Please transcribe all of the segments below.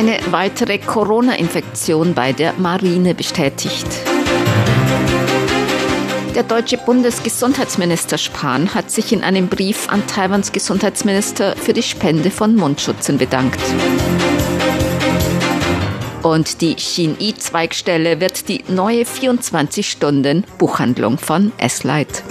Eine weitere Corona-Infektion bei der Marine bestätigt. Der deutsche Bundesgesundheitsminister Spahn hat sich in einem Brief an Taiwans Gesundheitsminister für die Spende von Mundschutzen bedankt. Und die Xin-I-Zweigstelle wird die neue 24-Stunden-Buchhandlung von S-Light.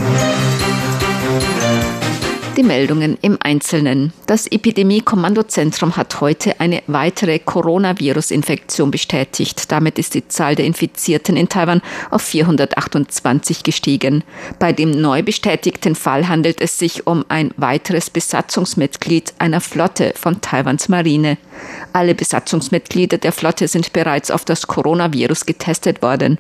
Die Meldungen im Einzelnen. Das Epidemie-Kommandozentrum hat heute eine weitere Coronavirus-Infektion bestätigt. Damit ist die Zahl der Infizierten in Taiwan auf 428 gestiegen. Bei dem neu bestätigten Fall handelt es sich um ein weiteres Besatzungsmitglied einer Flotte von Taiwans Marine. Alle Besatzungsmitglieder der Flotte sind bereits auf das Coronavirus getestet worden.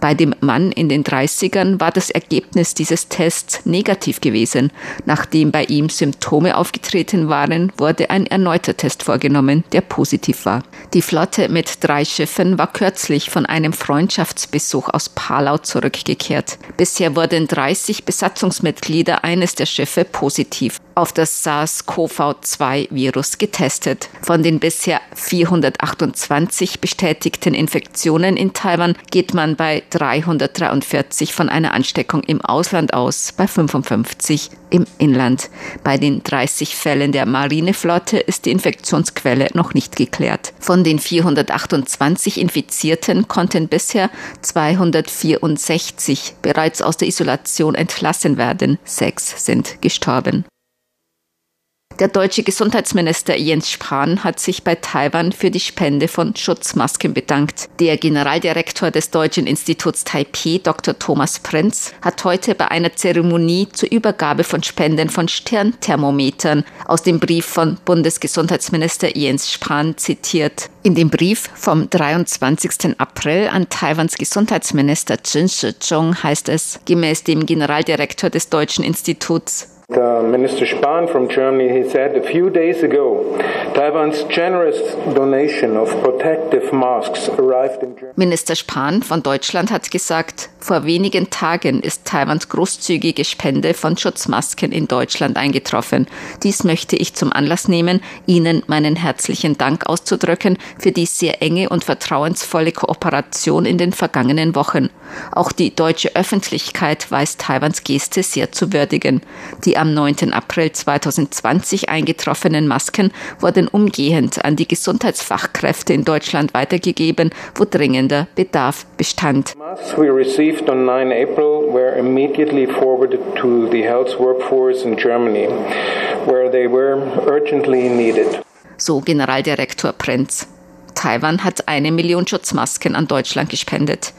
Bei dem Mann in den 30ern war das Ergebnis dieses Tests negativ gewesen. Nachdem bei ihm Symptome aufgetreten waren, wurde ein erneuter Test vorgenommen, der positiv war. Die Flotte mit drei Schiffen war kürzlich von einem Freundschaftsbesuch aus Palau zurückgekehrt. Bisher wurden 30 Besatzungsmitglieder eines der Schiffe positiv auf das SARS-CoV-2-Virus getestet. Von den bisher 428 bestätigten Infektionen in Taiwan geht man bei 343 von einer Ansteckung im Ausland aus, bei 55 im Inland. Bei den 30 Fällen der Marineflotte ist die Infektionsquelle noch nicht geklärt. Von den 428 Infizierten konnten bisher 264 bereits aus der Isolation entlassen werden. Sechs sind gestorben. Der deutsche Gesundheitsminister Jens Spahn hat sich bei Taiwan für die Spende von Schutzmasken bedankt. Der Generaldirektor des Deutschen Instituts Taipei, Dr. Thomas Prinz, hat heute bei einer Zeremonie zur Übergabe von Spenden von Sternthermometern aus dem Brief von Bundesgesundheitsminister Jens Spahn zitiert. In dem Brief vom 23. April an Taiwans Gesundheitsminister Chen Shih-chung heißt es, gemäß dem Generaldirektor des Deutschen Instituts, Uh, Minister Spahn from Germany, he said a few days ago, Taiwan's generous donation of protective masks arrived in Germany. Minister Spahn von Deutschland hat gesagt, vor wenigen Tagen ist Taiwans großzügige Spende von Schutzmasken in Deutschland eingetroffen. Dies möchte ich zum Anlass nehmen, Ihnen meinen herzlichen Dank auszudrücken für die sehr enge und vertrauensvolle Kooperation in den vergangenen Wochen. Auch die deutsche Öffentlichkeit weiß Taiwans Geste sehr zu würdigen. Die am 9. April 2020 eingetroffenen Masken wurden umgehend an die Gesundheitsfachkräfte in Deutschland weitergegeben, wo dringender Bedarf bestand. Masks we received on 9 April were immediately forwarded to the health workforce in Germany, where they were urgently needed. So Generaldirektor Prinz. Taiwan hat eine Million Schutzmasken an Deutschland gespendet.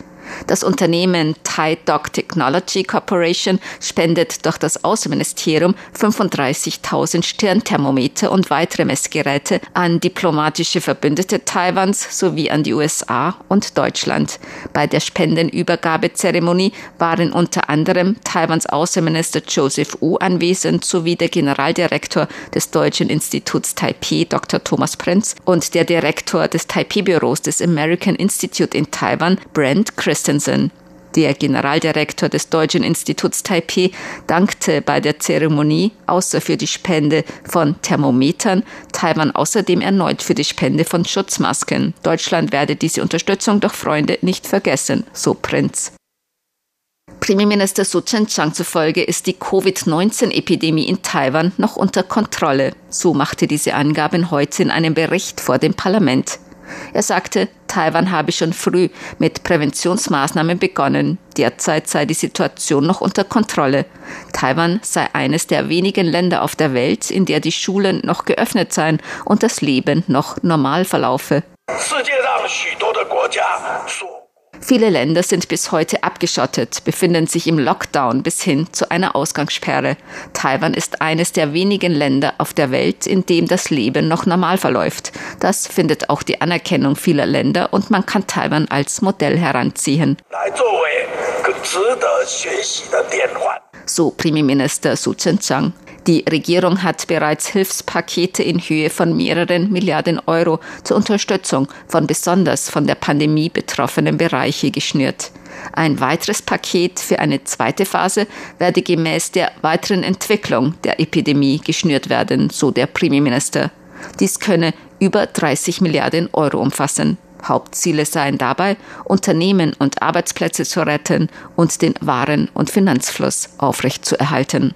Das Unternehmen Thai Dog Technology Corporation spendet durch das Außenministerium 35.000 Stirnthermometer und weitere Messgeräte an diplomatische Verbündete Taiwans sowie an die USA und Deutschland. Bei der Spendenübergabezeremonie waren unter anderem Taiwans Außenminister Joseph Wu anwesend sowie der Generaldirektor des Deutschen Instituts Taipei, Dr. Thomas Prinz, und der Direktor des Taipei-Büros des American Institute in Taiwan, Brent Christensen. Der Generaldirektor des Deutschen Instituts Taipei dankte bei der Zeremonie außer für die Spende von Thermometern Taiwan außerdem erneut für die Spende von Schutzmasken. Deutschland werde diese Unterstützung durch Freunde nicht vergessen, so Prinz. Premierminister Su Chen-Chang zufolge ist die Covid-19-Epidemie in Taiwan noch unter Kontrolle. So machte diese Angaben heute in einem Bericht vor dem Parlament. Er sagte, Taiwan habe schon früh mit Präventionsmaßnahmen begonnen. Derzeit sei die Situation noch unter Kontrolle. Taiwan sei eines der wenigen Länder auf der Welt, in der die Schulen noch geöffnet seien und das Leben noch normal verlaufe. Viele Länder sind bis heute abgeschottet, befinden sich im Lockdown bis hin zu einer Ausgangssperre. Taiwan ist eines der wenigen Länder auf der Welt, in dem das Leben noch normal verläuft. Das findet auch die Anerkennung vieler Länder und man kann Taiwan als Modell heranziehen. So Premierminister Su Chen-chang. Die Regierung hat bereits Hilfspakete in Höhe von mehreren Milliarden Euro zur Unterstützung von besonders von der Pandemie betroffenen Bereiche geschnürt. Ein weiteres Paket für eine zweite Phase werde gemäß der weiteren Entwicklung der Epidemie geschnürt werden, so der Premierminister. Dies könne über 30 Milliarden Euro umfassen. Hauptziele seien dabei, Unternehmen und Arbeitsplätze zu retten und den Waren- und Finanzfluss aufrechtzuerhalten.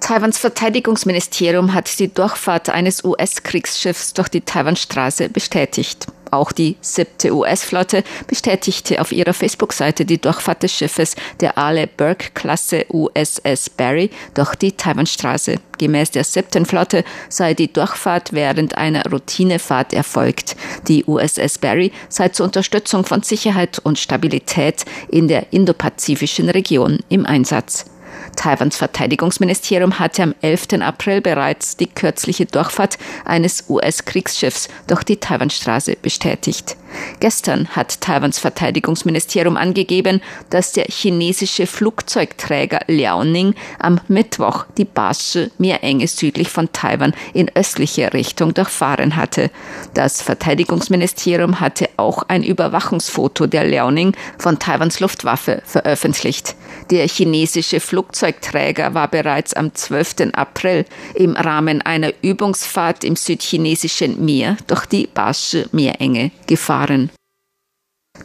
Taiwans Verteidigungsministerium hat die Durchfahrt eines US-Kriegsschiffs durch die Taiwanstraße bestätigt. Auch die siebte US-Flotte bestätigte auf ihrer Facebook-Seite die Durchfahrt des Schiffes der Ale Burke-Klasse USS Barry durch die Taiwanstraße. Gemäß der siebten Flotte sei die Durchfahrt während einer Routinefahrt erfolgt. Die USS Barry sei zur Unterstützung von Sicherheit und Stabilität in der indopazifischen Region im Einsatz. Taiwans Verteidigungsministerium hatte am 11. April bereits die kürzliche Durchfahrt eines US-Kriegsschiffs durch die Taiwanstraße bestätigt. Gestern hat Taiwans Verteidigungsministerium angegeben, dass der chinesische Flugzeugträger Liaoning am Mittwoch die Bashi Meerenge südlich von Taiwan in östliche Richtung durchfahren hatte. Das Verteidigungsministerium hatte auch ein Überwachungsfoto der Liaoning von Taiwans Luftwaffe veröffentlicht. Der chinesische Flugzeugträger war bereits am 12. April im Rahmen einer Übungsfahrt im südchinesischen Meer durch die Bashi Meerenge gefahren.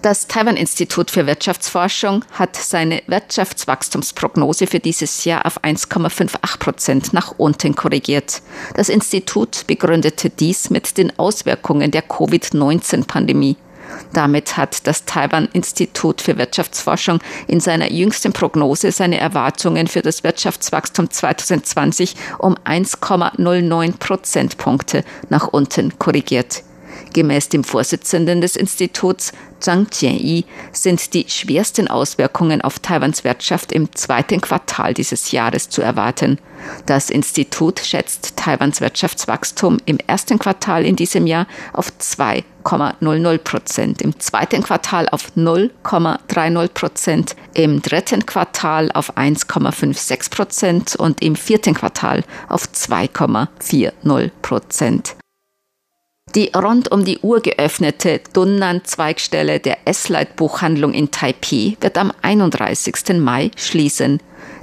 Das Taiwan-Institut für Wirtschaftsforschung hat seine Wirtschaftswachstumsprognose für dieses Jahr auf 1,58 Prozent nach unten korrigiert. Das Institut begründete dies mit den Auswirkungen der Covid-19-Pandemie. Damit hat das Taiwan-Institut für Wirtschaftsforschung in seiner jüngsten Prognose seine Erwartungen für das Wirtschaftswachstum 2020 um 1,09 Prozentpunkte nach unten korrigiert. Gemäß dem Vorsitzenden des Instituts, Zhang Jianyi, sind die schwersten Auswirkungen auf Taiwans Wirtschaft im zweiten Quartal dieses Jahres zu erwarten. Das Institut schätzt Taiwans Wirtschaftswachstum im ersten Quartal in diesem Jahr auf 2,00 Prozent, im zweiten Quartal auf 0,30 Prozent, im dritten Quartal auf 1,56 Prozent und im vierten Quartal auf 2,40 Prozent. Die rund um die Uhr geöffnete Dunnan-Zweigstelle der S-Light-Buchhandlung in Taipei wird am 31. Mai schließen.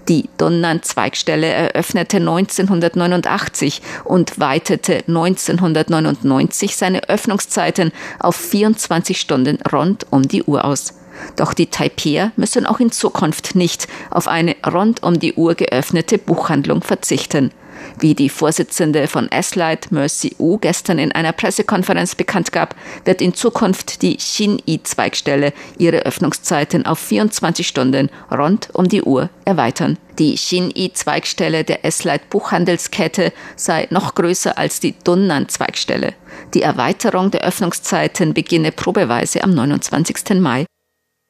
Die Dunnan-Zweigstelle eröffnete 1989 und weitete 1999 seine Öffnungszeiten auf 24 Stunden rund um die Uhr aus. Doch die Taipeier müssen auch in Zukunft nicht auf eine rund um die Uhr geöffnete Buchhandlung verzichten. Wie die Vorsitzende von S-Light, Mercy U, gestern in einer Pressekonferenz bekannt gab, wird in Zukunft die Xin-I-Zweigstelle ihre Öffnungszeiten auf 24 Stunden rund um die Uhr erweitern. Die Xin-I-Zweigstelle der S-Light Buchhandelskette sei noch größer als die Dunnan-Zweigstelle. Die Erweiterung der Öffnungszeiten beginne probeweise am 29. Mai.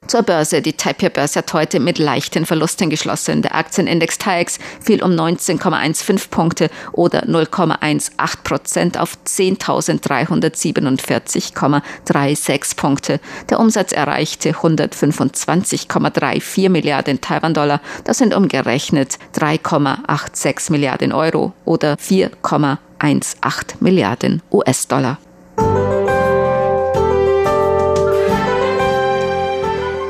Zur Börse. Die Taipei-Börse hat heute mit leichten Verlusten geschlossen. Der Aktienindex TAIEX fiel um 19,15 Punkte oder 0,18 Prozent auf 10.347,36 Punkte. Der Umsatz erreichte 125,34 Milliarden Taiwan-Dollar. Das sind umgerechnet 3,86 Milliarden Euro oder 4,18 Milliarden US-Dollar.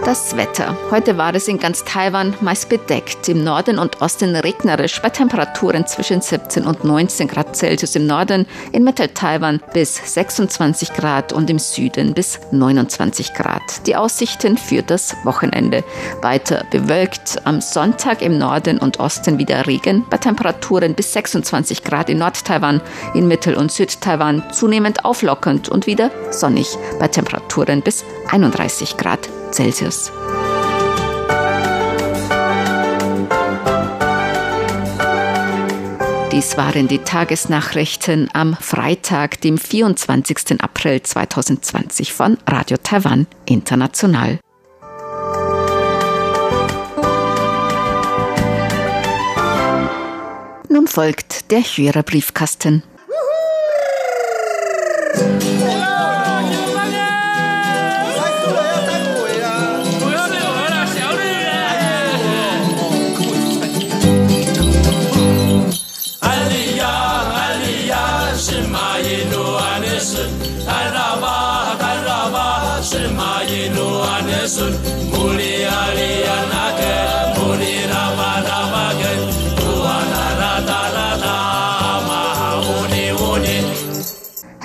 Das Wetter. Heute war es in ganz Taiwan meist bedeckt. Im Norden und Osten regnerisch bei Temperaturen zwischen 17 und 19 Grad Celsius im Norden, in Mittel-Taiwan bis 26 Grad und im Süden bis 29 Grad. Die Aussichten für das Wochenende. Weiter bewölkt. Am Sonntag im Norden und Osten wieder Regen bei Temperaturen bis 26 Grad in Nord-Taiwan, in Mittel- und Süd-Taiwan zunehmend auflockend und wieder sonnig bei Temperaturen bis 31 Grad Celsius. Dies waren die Tagesnachrichten am Freitag, dem 24. April 2020 von Radio Taiwan International. Nun folgt der Hörerbriefkasten.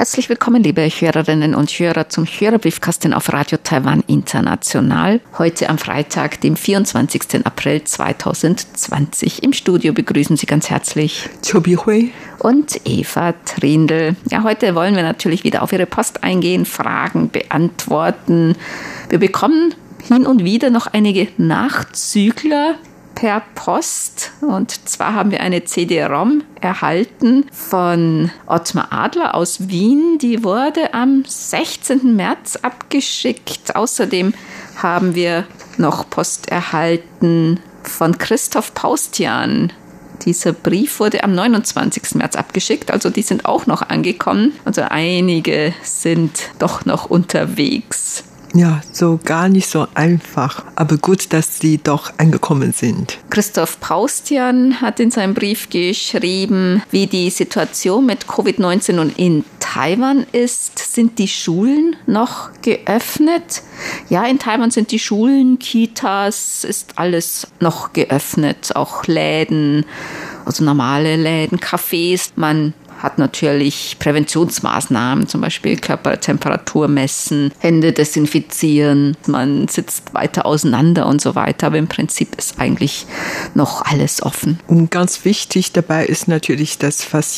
Herzlich willkommen, liebe Hörerinnen und Hörer, zum Hörerbriefkasten auf Radio Taiwan International. Heute am Freitag, dem 24. April 2020. Im Studio begrüßen Sie ganz herzlich Chobi Hui und Eva Trindl. Ja, heute wollen wir natürlich wieder auf Ihre Post eingehen, Fragen beantworten. Wir bekommen hin und wieder noch einige Nachzügler per Post. Und zwar haben wir eine CD-ROM erhalten von Ottmar Adler aus Wien. Die wurde am 16. März abgeschickt. Außerdem haben wir noch Post erhalten von Christoph Paustian. Dieser Brief wurde am 29. März abgeschickt, also die sind auch noch angekommen. Also einige sind doch noch unterwegs. Ja, so gar nicht so einfach. Aber gut, dass sie doch angekommen sind. Christoph Paustian hat in seinem Brief geschrieben, wie die Situation mit Covid-19 nun in Taiwan ist. Sind die Schulen noch geöffnet? Ja, in Taiwan sind die Schulen, Kitas, ist alles noch geöffnet. Auch Läden, also normale Läden, Cafés. Man hat natürlich Präventionsmaßnahmen, zum Beispiel Körpertemperatur messen, Hände desinfizieren, man sitzt weiter auseinander und so weiter. Aber im Prinzip ist eigentlich noch alles offen. Und ganz wichtig dabei ist natürlich das fast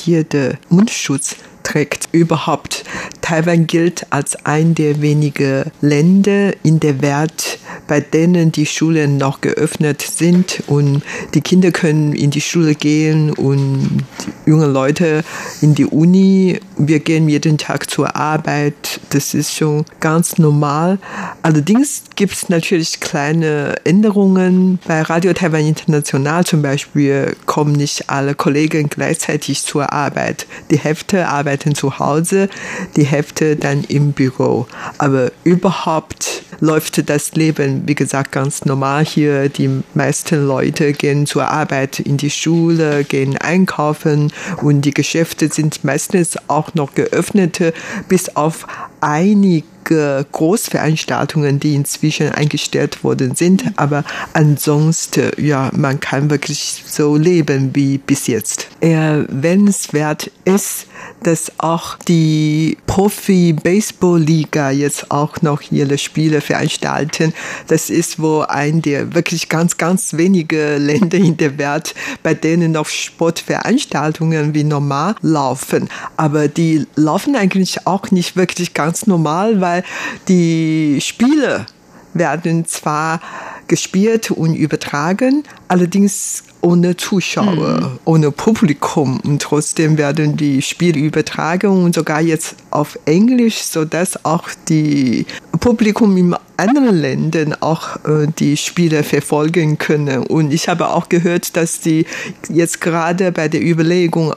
Mundschutz trägt. Überhaupt, Taiwan gilt als ein der wenigen Länder in der Welt, bei denen die Schulen noch geöffnet sind und die Kinder können in die Schule gehen und die jungen Leute in die Uni. Wir gehen jeden Tag zur Arbeit. Das ist schon ganz normal. Allerdings gibt es natürlich kleine Änderungen. Bei Radio Taiwan International zum Beispiel kommen nicht alle Kollegen gleichzeitig zur Arbeit. Die Hälfte arbeiten zu Hause, die Hälfte dann im Büro. Aber überhaupt läuft das Leben, wie gesagt, ganz normal hier. Die meisten Leute gehen zur Arbeit in die Schule, gehen einkaufen und die Geschäfte sind meistens auch noch geöffnet, bis auf einige Großveranstaltungen, die inzwischen eingestellt worden sind. Aber ansonsten, ja, man kann wirklich so leben wie bis jetzt. Erwähnenswert ist, dass auch die Profi-Baseball-Liga jetzt auch noch ihre Spiele veranstalten. Das ist wohl ein der wirklich ganz, ganz wenige Länder in der Welt, bei denen noch Sportveranstaltungen wie normal laufen. Aber die laufen eigentlich auch nicht wirklich ganz normal, weil die Spiele werden zwar gespielt und übertragen, allerdings ohne Zuschauer, mhm. ohne Publikum. Und trotzdem werden die Spiele übertragen und sogar jetzt auf Englisch, sodass auch die Publikum in anderen Ländern auch äh, die Spiele verfolgen können. Und ich habe auch gehört, dass die jetzt gerade bei der Überlegung,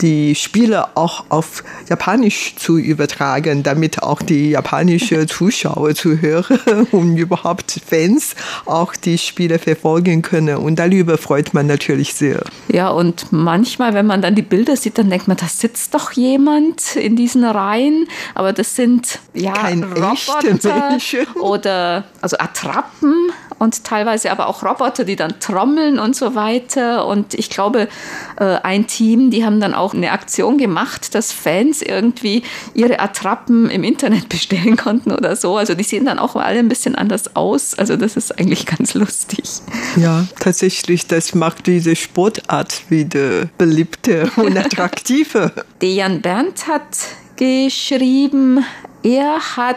die Spiele auch auf Japanisch zu übertragen, damit auch die japanische Zuschauer, Zuhörer und überhaupt Fans auch die Spiele verfolgen können. Und darüber freut man natürlich sehr. Ja, und manchmal, wenn man dann die Bilder sieht, dann denkt man, da sitzt doch jemand in diesen Reihen, aber das sind ja Kein Roboter oder also Attrappen und teilweise aber auch Roboter, die dann trommeln und so weiter. Und ich glaube, äh, ein Team, die haben dann auch eine Aktion gemacht, dass Fans irgendwie ihre Attrappen im Internet bestellen konnten oder so. Also die sehen dann auch alle ein bisschen anders aus. Also das ist eigentlich ganz lustig. Ja, tatsächlich, das macht diese Sportart wieder beliebter und attraktiver. Dejan Berndt hat geschrieben, er hat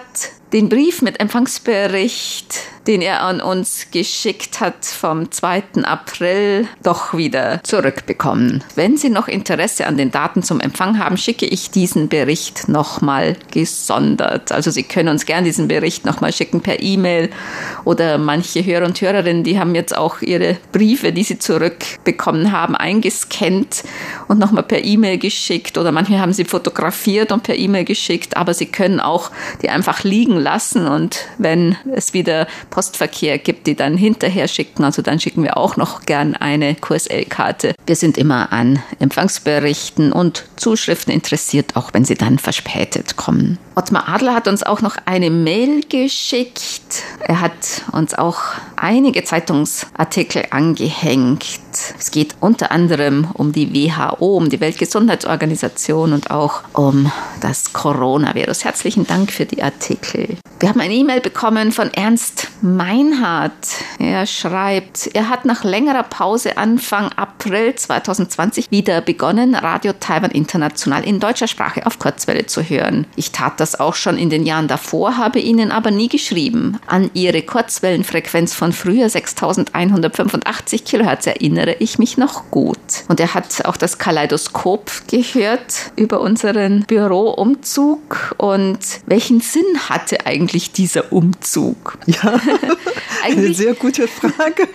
den Brief mit Empfangsbericht, den er an uns geschickt hat vom 2. April, doch wieder zurückbekommen. Wenn Sie noch Interesse an den Daten zum Empfang haben, schicke ich diesen Bericht nochmal gesondert. Also Sie können uns gerne diesen Bericht nochmal schicken per E-Mail oder manche Hörer und Hörerinnen, die haben jetzt auch ihre Briefe, die sie zurückbekommen haben, eingescannt und nochmal per E-Mail geschickt oder manche haben sie fotografiert und per E-Mail geschickt, aber Sie können auch die einfach liegen lassen und wenn es wieder Postverkehr gibt, die dann hinterher schicken, also dann schicken wir auch noch gern eine QSL-Karte. Wir sind immer an Empfangsberichten und Zuschriften interessiert, auch wenn sie dann verspätet kommen. Ottmar Adler hat uns auch noch eine Mail geschickt. Er hat uns auch einige Zeitungsartikel angehängt. Es geht unter anderem um die WHO, um die Weltgesundheitsorganisation und auch um das Coronavirus. Herzlichen Dank für die Artikel. Wir haben eine E-Mail bekommen von Ernst Meinhardt. Er schreibt, er hat nach längerer Pause Anfang April 2020 wieder begonnen, Radio Taiwan International in deutscher Sprache auf Kurzwelle zu hören. Ich tat das auch schon in den Jahren davor, habe ihnen aber nie geschrieben. An ihre Kurzwellenfrequenz von früher 6185 Kilohertz erinnere ich mich noch gut. Und er hat auch das Kaleidoskop gehört über unseren Büroumzug und welchen Sinn hatte eigentlich dieser Umzug? Ja, eine sehr gute Frage.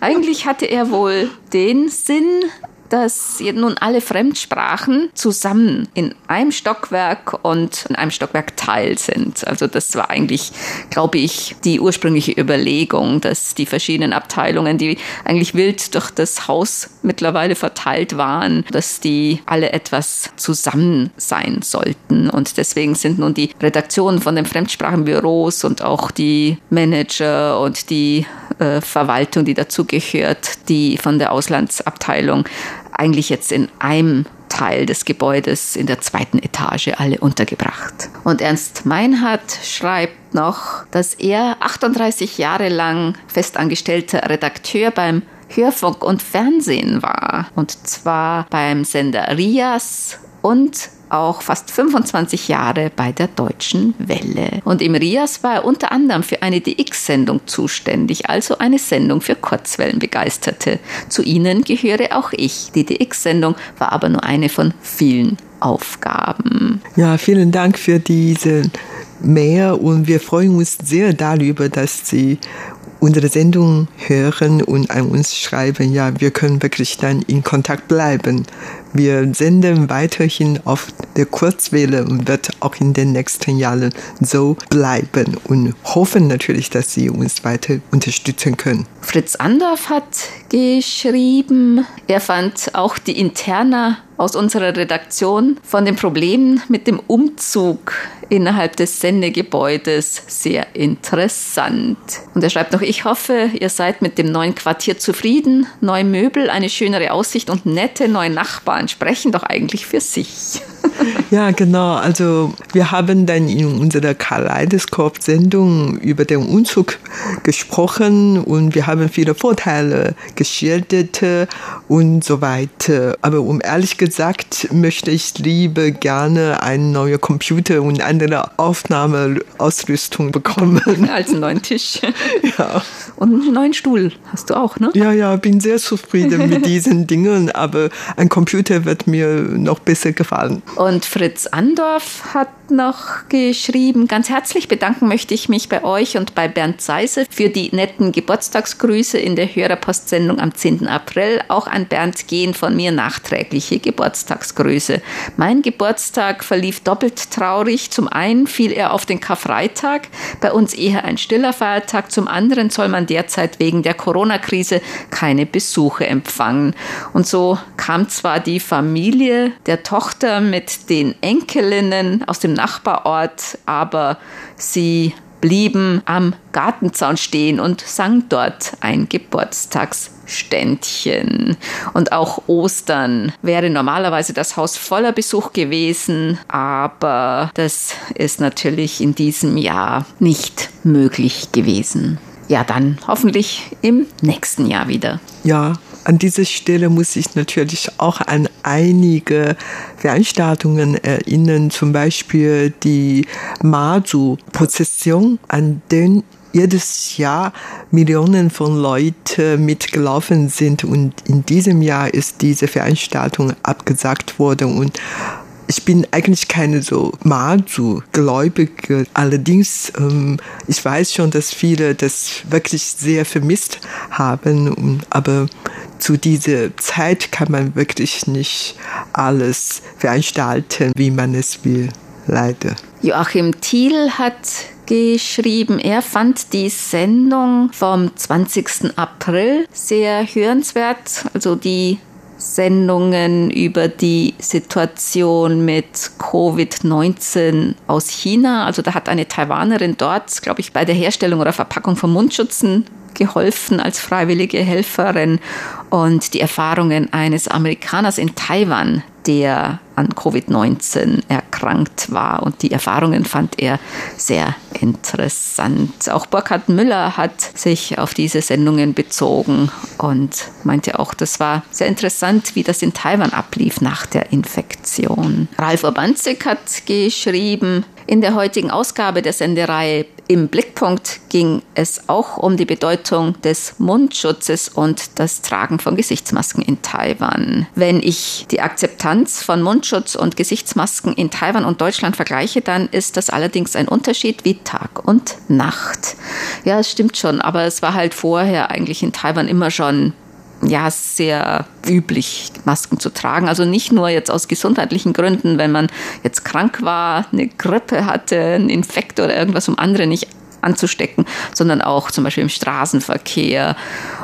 eigentlich hatte er wohl den Sinn, dass nun alle Fremdsprachen zusammen in einem Stockwerk und in einem Stockwerk Teil sind. Also das war eigentlich, glaube ich, die ursprüngliche Überlegung, dass die verschiedenen Abteilungen, die eigentlich wild durch das Haus mittlerweile verteilt waren, dass die alle etwas zusammen sein sollten. Und deswegen sind nun die Redaktionen von den Fremdsprachenbüros und auch die Manager und die Verwaltung, die dazugehört, die von der Auslandsabteilung eigentlich jetzt in einem Teil des Gebäudes in der zweiten Etage alle untergebracht. Und Ernst Meinhardt schreibt noch, dass er 38 Jahre lang festangestellter Redakteur beim Hörfunk und Fernsehen war. Und zwar beim Sender Rias und auch fast 25 Jahre bei der Deutschen Welle. Und im RIAS war er unter anderem für eine DX-Sendung zuständig, also eine Sendung für Kurzwellenbegeisterte. Zu ihnen gehöre auch ich. Die DX-Sendung war aber nur eine von vielen Aufgaben. Ja, vielen Dank für diese Mehr und wir freuen uns sehr darüber, dass Sie unsere Sendung hören und an uns schreiben. Ja, wir können wirklich dann in Kontakt bleiben. Wir senden weiterhin auf der Kurzwelle und wird auch in den nächsten Jahren so bleiben und hoffen natürlich, dass Sie uns weiter unterstützen können. Fritz Andorf hat geschrieben, er fand auch die Interna aus unserer Redaktion von den Problemen mit dem Umzug innerhalb des Sendegebäudes sehr interessant. Und er schreibt noch, ich hoffe, ihr seid mit dem neuen Quartier zufrieden. Neue Möbel, eine schönere Aussicht und nette neue Nachbarn sprechen doch eigentlich für sich. Ja, genau. Also wir haben dann in unserer Kaleidoskop-Sendung über den Umzug gesprochen und wir haben viele Vorteile geschildert und so weiter. Aber um ehrlich gesagt möchte ich lieber gerne einen neuen Computer und andere Aufnahmeausrüstung bekommen. Als einen neuen Tisch. Ja. Und einen neuen Stuhl hast du auch, ne? Ja, ja, bin sehr zufrieden mit diesen Dingen, aber ein Computer wird mir noch besser gefallen. Und Fritz Andorf hat noch geschrieben, ganz herzlich bedanken möchte ich mich bei euch und bei Bernd Seise für die netten Geburtstagsgrüße in der Hörerpostsendung am 10. April. Auch an Bernd gehen von mir nachträgliche Geburtstagsgrüße. Mein Geburtstag verlief doppelt traurig. Zum einen fiel er auf den Karfreitag, bei uns eher ein stiller Feiertag. Zum anderen soll man derzeit wegen der Corona-Krise keine Besuche empfangen. Und so kam zwar die Familie der Tochter mit den Enkelinnen aus dem Nachbarort, aber sie blieben am Gartenzaun stehen und sang dort ein Geburtstagsständchen. Und auch Ostern wäre normalerweise das Haus voller Besuch gewesen, aber das ist natürlich in diesem Jahr nicht möglich gewesen. Ja, dann hoffentlich im nächsten Jahr wieder. Ja, An dieser Stelle muss ich natürlich auch an einige Veranstaltungen erinnern, zum Beispiel die Mazu-Prozession, an den jedes Jahr Millionen von Leuten mitgelaufen sind. Und in diesem Jahr ist diese Veranstaltung abgesagt worden. Und ich bin eigentlich keine so Mazu-Gläubige. Allerdings, ähm, ich weiß schon, dass viele das wirklich sehr vermisst haben. Aber zu dieser Zeit kann man wirklich nicht alles veranstalten, wie man es will. Leider. Joachim Thiel hat geschrieben, er fand die Sendung vom 20. April sehr hörenswert. Also die Sendungen über die Situation mit Covid-19 aus China. Also da hat eine Taiwanerin dort, glaube ich, bei der Herstellung oder Verpackung von Mundschutzen geholfen als freiwillige Helferin und die Erfahrungen eines Amerikaners in Taiwan, der an Covid-19 erkrankt war. Und die Erfahrungen fand er sehr interessant. Auch Burkhard Müller hat sich auf diese Sendungen bezogen und meinte auch, das war sehr interessant, wie das in Taiwan ablief nach der Infektion. Ralf Urbanzig hat geschrieben, in der heutigen Ausgabe der Sendereihe im Blickpunkt ging es auch um die Bedeutung des Mundschutzes und das Tragen von Gesichtsmasken in Taiwan. Wenn ich die Akzeptanz von Mundschutz und Gesichtsmasken in Taiwan und Deutschland vergleiche, dann ist das allerdings ein Unterschied wie Tag und Nacht. Ja, es stimmt schon, aber es war halt vorher eigentlich in Taiwan immer schon ja sehr üblich, Masken zu tragen. Also nicht nur jetzt aus gesundheitlichen Gründen, wenn man jetzt krank war, eine Grippe hatte, einen Infekt oder irgendwas, um andere nicht anzustecken, sondern auch zum Beispiel im Straßenverkehr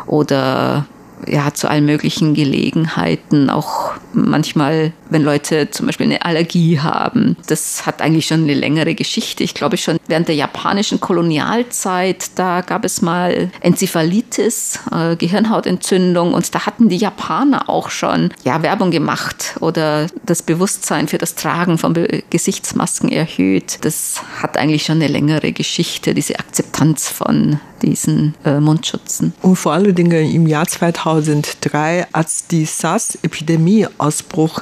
oder ja, zu allen möglichen Gelegenheiten, auch manchmal, wenn Leute zum Beispiel eine Allergie haben. Das hat eigentlich schon eine längere Geschichte. Ich glaube schon während der japanischen Kolonialzeit, da gab es mal Enzephalitis, äh, Gehirnhautentzündung und da hatten die Japaner auch schon ja, Werbung gemacht oder das Bewusstsein für das Tragen von Be Gesichtsmasken erhöht. Das hat eigentlich schon eine längere Geschichte, diese Akzeptanz von diesen äh, Mundschutzen. Und vor allen Dingen im Jahr 2003, als die SARS-Epidemie-Ausbruch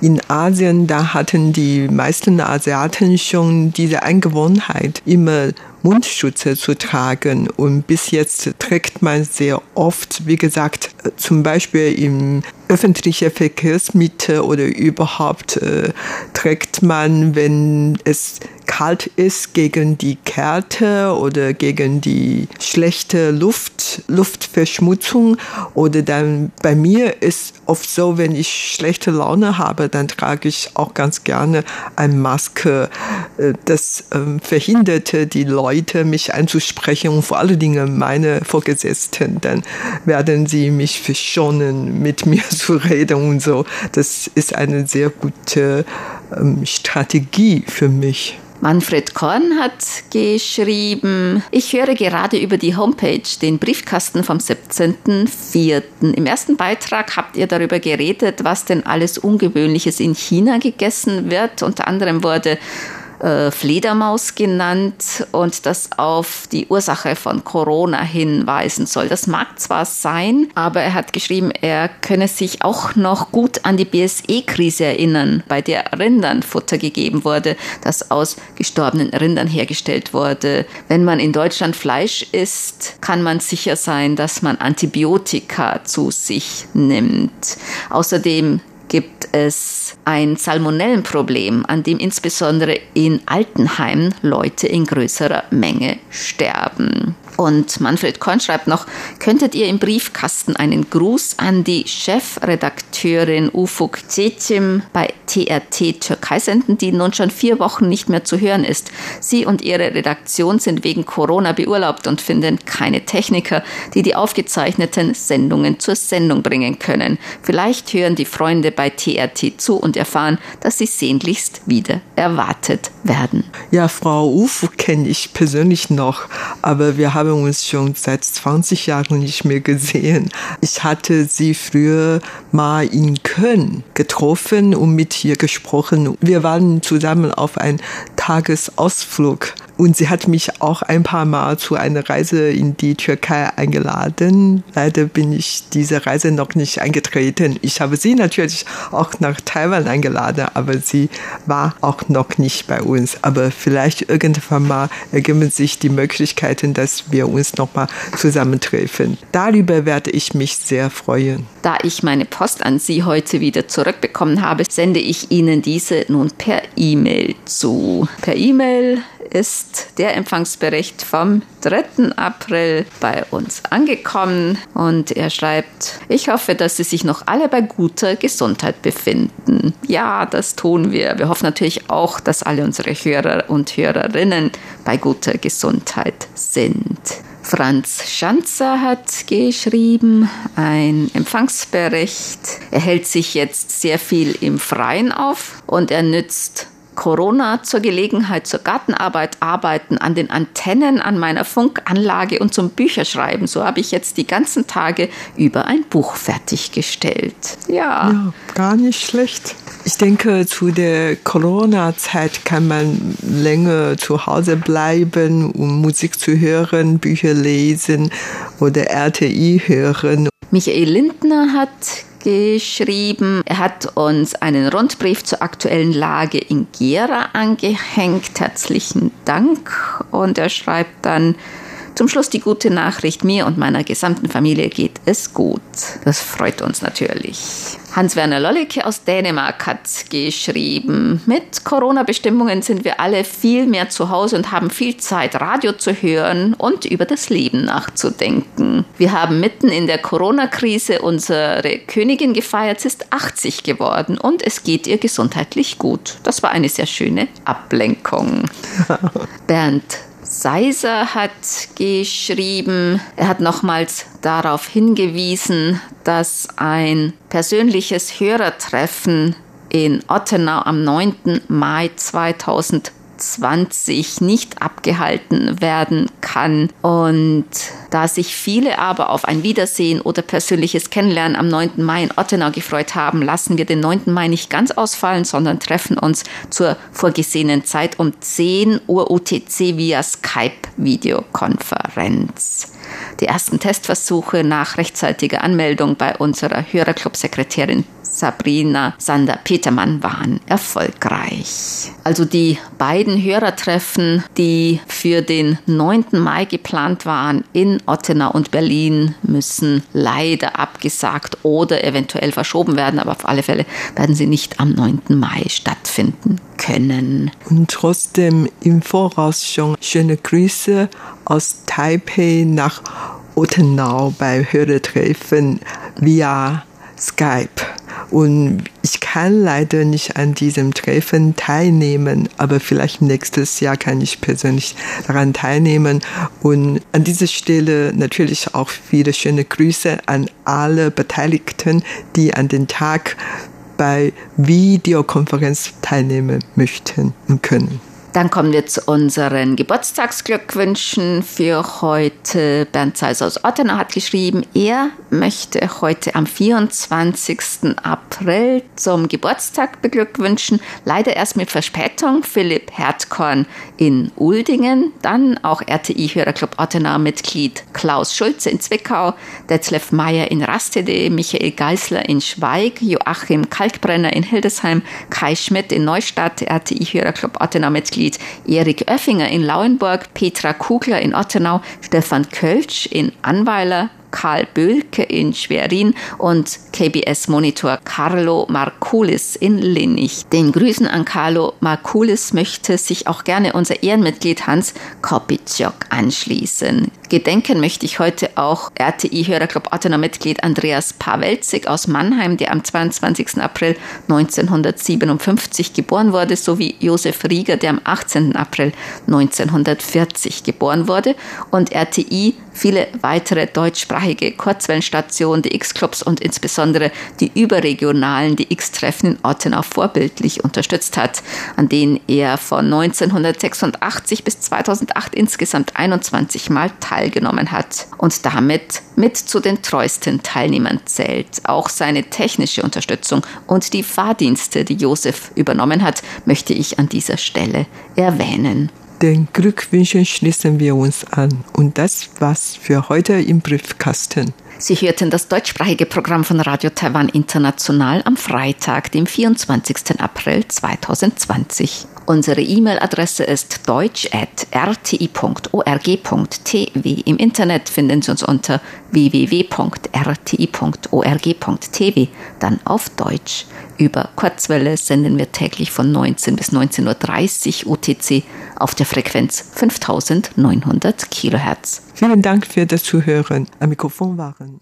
in Asien, da hatten die meisten Asiaten schon diese Angewohnheit, immer Mundschutze zu tragen. Und bis jetzt trägt man sehr oft, wie gesagt, zum Beispiel im öffentlichen Verkehrsmittel oder überhaupt äh, trägt man, wenn es kalt ist, gegen die Kälte oder gegen die schlechte Luft, Luftverschmutzung. Oder dann bei mir ist oft so, wenn ich schlechte Laune habe, dann trage ich auch ganz gerne eine Maske. Äh, das ähm, verhinderte die Leute, mich anzusprechen und vor allen Dingen meine Vorgesetzten. Dann werden sie mich verschonen, mit mir zu reden und so. Das ist eine sehr gute ähm, Strategie für mich. Manfred Korn hat geschrieben, ich höre gerade über die Homepage den Briefkasten vom 17.04. Im ersten Beitrag habt ihr darüber geredet, was denn alles Ungewöhnliches in China gegessen wird. Unter anderem wurde äh, Fledermaus genannt und das auf die Ursache von Corona hinweisen soll. Das mag zwar sein, aber er hat geschrieben, er könne sich auch noch gut an die BSE-Krise erinnern, bei der Rindern Futter gegeben wurde, das aus gestorbenen Rindern hergestellt wurde. Wenn man in Deutschland Fleisch isst, kann man sicher sein, dass man Antibiotika zu sich nimmt. Außerdem gibt es ein Salmonellenproblem, an dem insbesondere in Altenheimen Leute in größerer Menge sterben. Und Manfred Korn schreibt noch, könntet ihr im Briefkasten einen Gruß an die Chefredakteurin Ufuk Cetim bei TRT Türkei senden, die nun schon vier Wochen nicht mehr zu hören ist. Sie und ihre Redaktion sind wegen Corona beurlaubt und finden keine Techniker, die die aufgezeichneten Sendungen zur Sendung bringen können. Vielleicht hören die Freunde bei TRT zu und erfahren, dass sie sehnlichst wieder erwartet werden. Ja, Frau Ufuk kenne ich persönlich noch, aber wir haben haben uns schon seit 20 Jahren nicht mehr gesehen. Ich hatte sie früher mal in Köln getroffen und mit ihr gesprochen. Wir waren zusammen auf einen Tagesausflug Und sie hat mich auch ein paar Mal zu einer Reise in die Türkei eingeladen. Leider bin ich diese Reise noch nicht eingetreten. Ich habe sie natürlich auch nach Taiwan eingeladen, aber sie war auch noch nicht bei uns. Aber vielleicht irgendwann mal ergeben sich die Möglichkeiten, dass wir uns noch mal zusammentreffen. Darüber werde ich mich sehr freuen. Da ich meine Post an Sie heute wieder zurückbekommen habe, sende ich Ihnen diese nun per E-Mail zu. Per E-Mail ist der Empfangsbericht vom 3. April bei uns angekommen und er schreibt, ich hoffe, dass Sie sich noch alle bei guter Gesundheit befinden. Ja, das tun wir. Wir hoffen natürlich auch, dass alle unsere Hörer und Hörerinnen bei guter Gesundheit sind. Franz Schanzer hat geschrieben, ein Empfangsbericht. Er hält sich jetzt sehr viel im Freien auf und er nützt Corona zur Gelegenheit zur Gartenarbeit, Arbeiten an den Antennen an meiner Funkanlage und zum Bücherschreiben. So habe ich jetzt die ganzen Tage über ein Buch fertiggestellt. Ja. ja gar nicht schlecht. Ich denke, zu der Corona-Zeit kann man länger zu Hause bleiben, um Musik zu hören, Bücher lesen oder RTI hören. Michael Lindner hat geschrieben. Er hat uns einen Rundbrief zur aktuellen Lage in Gera angehängt. Herzlichen Dank. Und er schreibt dann, zum Schluss die gute Nachricht, mir und meiner gesamten Familie geht es gut. Das freut uns natürlich. Hans-Werner Lollicke aus Dänemark hat geschrieben, mit Corona-Bestimmungen sind wir alle viel mehr zu Hause und haben viel Zeit, Radio zu hören und über das Leben nachzudenken. Wir haben mitten in der Corona-Krise unsere Königin gefeiert, sie ist 80 geworden und es geht ihr gesundheitlich gut. Das war eine sehr schöne Ablenkung. Bernd Seiser hat geschrieben, er hat nochmals darauf hingewiesen, dass ein persönliches Hörertreffen in Ottenau am 9. Mai 2020 20 nicht abgehalten werden kann. Und da sich viele aber auf ein Wiedersehen oder persönliches Kennenlernen am 9. Mai in Ottenau gefreut haben, lassen wir den 9. Mai nicht ganz ausfallen, sondern treffen uns zur vorgesehenen Zeit um 10 Uhr UTC via Skype-Videokonferenz. Die ersten Testversuche nach rechtzeitiger Anmeldung bei unserer Hörerclub-Sekretärin Sabrina Sander-Petermann waren erfolgreich. Also die beiden Hörertreffen, die für den 9. Mai geplant waren in Ottenau und Berlin, müssen leider abgesagt oder eventuell verschoben werden, aber auf alle Fälle werden sie nicht am 9. Mai stattfinden können. Und trotzdem im Voraus schon schöne Grüße aus Taipei nach Ottenau bei Hörertreffen via Skype. Und ich kann leider nicht an diesem Treffen teilnehmen, aber vielleicht nächstes Jahr kann ich persönlich daran teilnehmen. Und an dieser Stelle natürlich auch viele schöne Grüße an alle Beteiligten, die an den Tag bei Videokonferenz teilnehmen möchten und können. Dann kommen wir zu unseren Geburtstagsglückwünschen für heute. Bernd Zeiser aus Ottenau hat geschrieben, er möchte heute am 24. April zum Geburtstag beglückwünschen. Leider erst mit Verspätung Philipp Hertkorn in Uldingen, dann auch RTI-Hörerclub Ottenau-Mitglied Klaus Schulze in Zwickau, Detlef Meyer in Rastede, Michael Geisler in Schweig, Joachim Kalkbrenner in Hildesheim, Kai Schmidt in Neustadt, RTI-Hörerclub Ottenau-Mitglied Mitglied Erik Oeffinger in Lauenburg, Petra Kugler in Ottenau, Stefan Kölsch in Anweiler, Karl Böhlke in Schwerin und KBS-Monitor Carlo Markulis in Linnich. Den Grüßen an Carlo Markulis möchte sich auch gerne unser Ehrenmitglied Hans Kopitschok anschließen. Gedenken möchte ich heute auch RTI-Hörerclub Ottener-Mitglied Andreas Pawelzig aus Mannheim, der am 22. April 1957 geboren wurde, sowie Josef Rieger, der am 18. April 1940 geboren wurde und RTI viele weitere deutschsprachige Kurzwellenstationen, die X-Clubs und insbesondere die überregionalen, die X-Treffen in Ottenau vorbildlich unterstützt hat, an denen er von 1986 bis 2008 insgesamt 21 Mal teilgenommen hat und damit mit zu den treuesten Teilnehmern zählt. Auch seine technische Unterstützung und die Fahrdienste, die Josef übernommen hat, möchte ich an dieser Stelle erwähnen. Den Glückwünschen schließen wir uns an. Und das war's für heute im Briefkasten. Sie hörten das deutschsprachige Programm von Radio Taiwan International am Freitag, dem 24. April 2020. Unsere E-Mail-Adresse ist deutsch.rti.org.tv. Im Internet finden Sie uns unter www.rti.org.tv, dann auf Deutsch. Über Kurzwelle senden wir täglich von 19 bis 19.30 Uhr UTC auf der Frequenz 5900 Kilohertz. Vielen Dank für das Zuhören. Am Mikrofon waren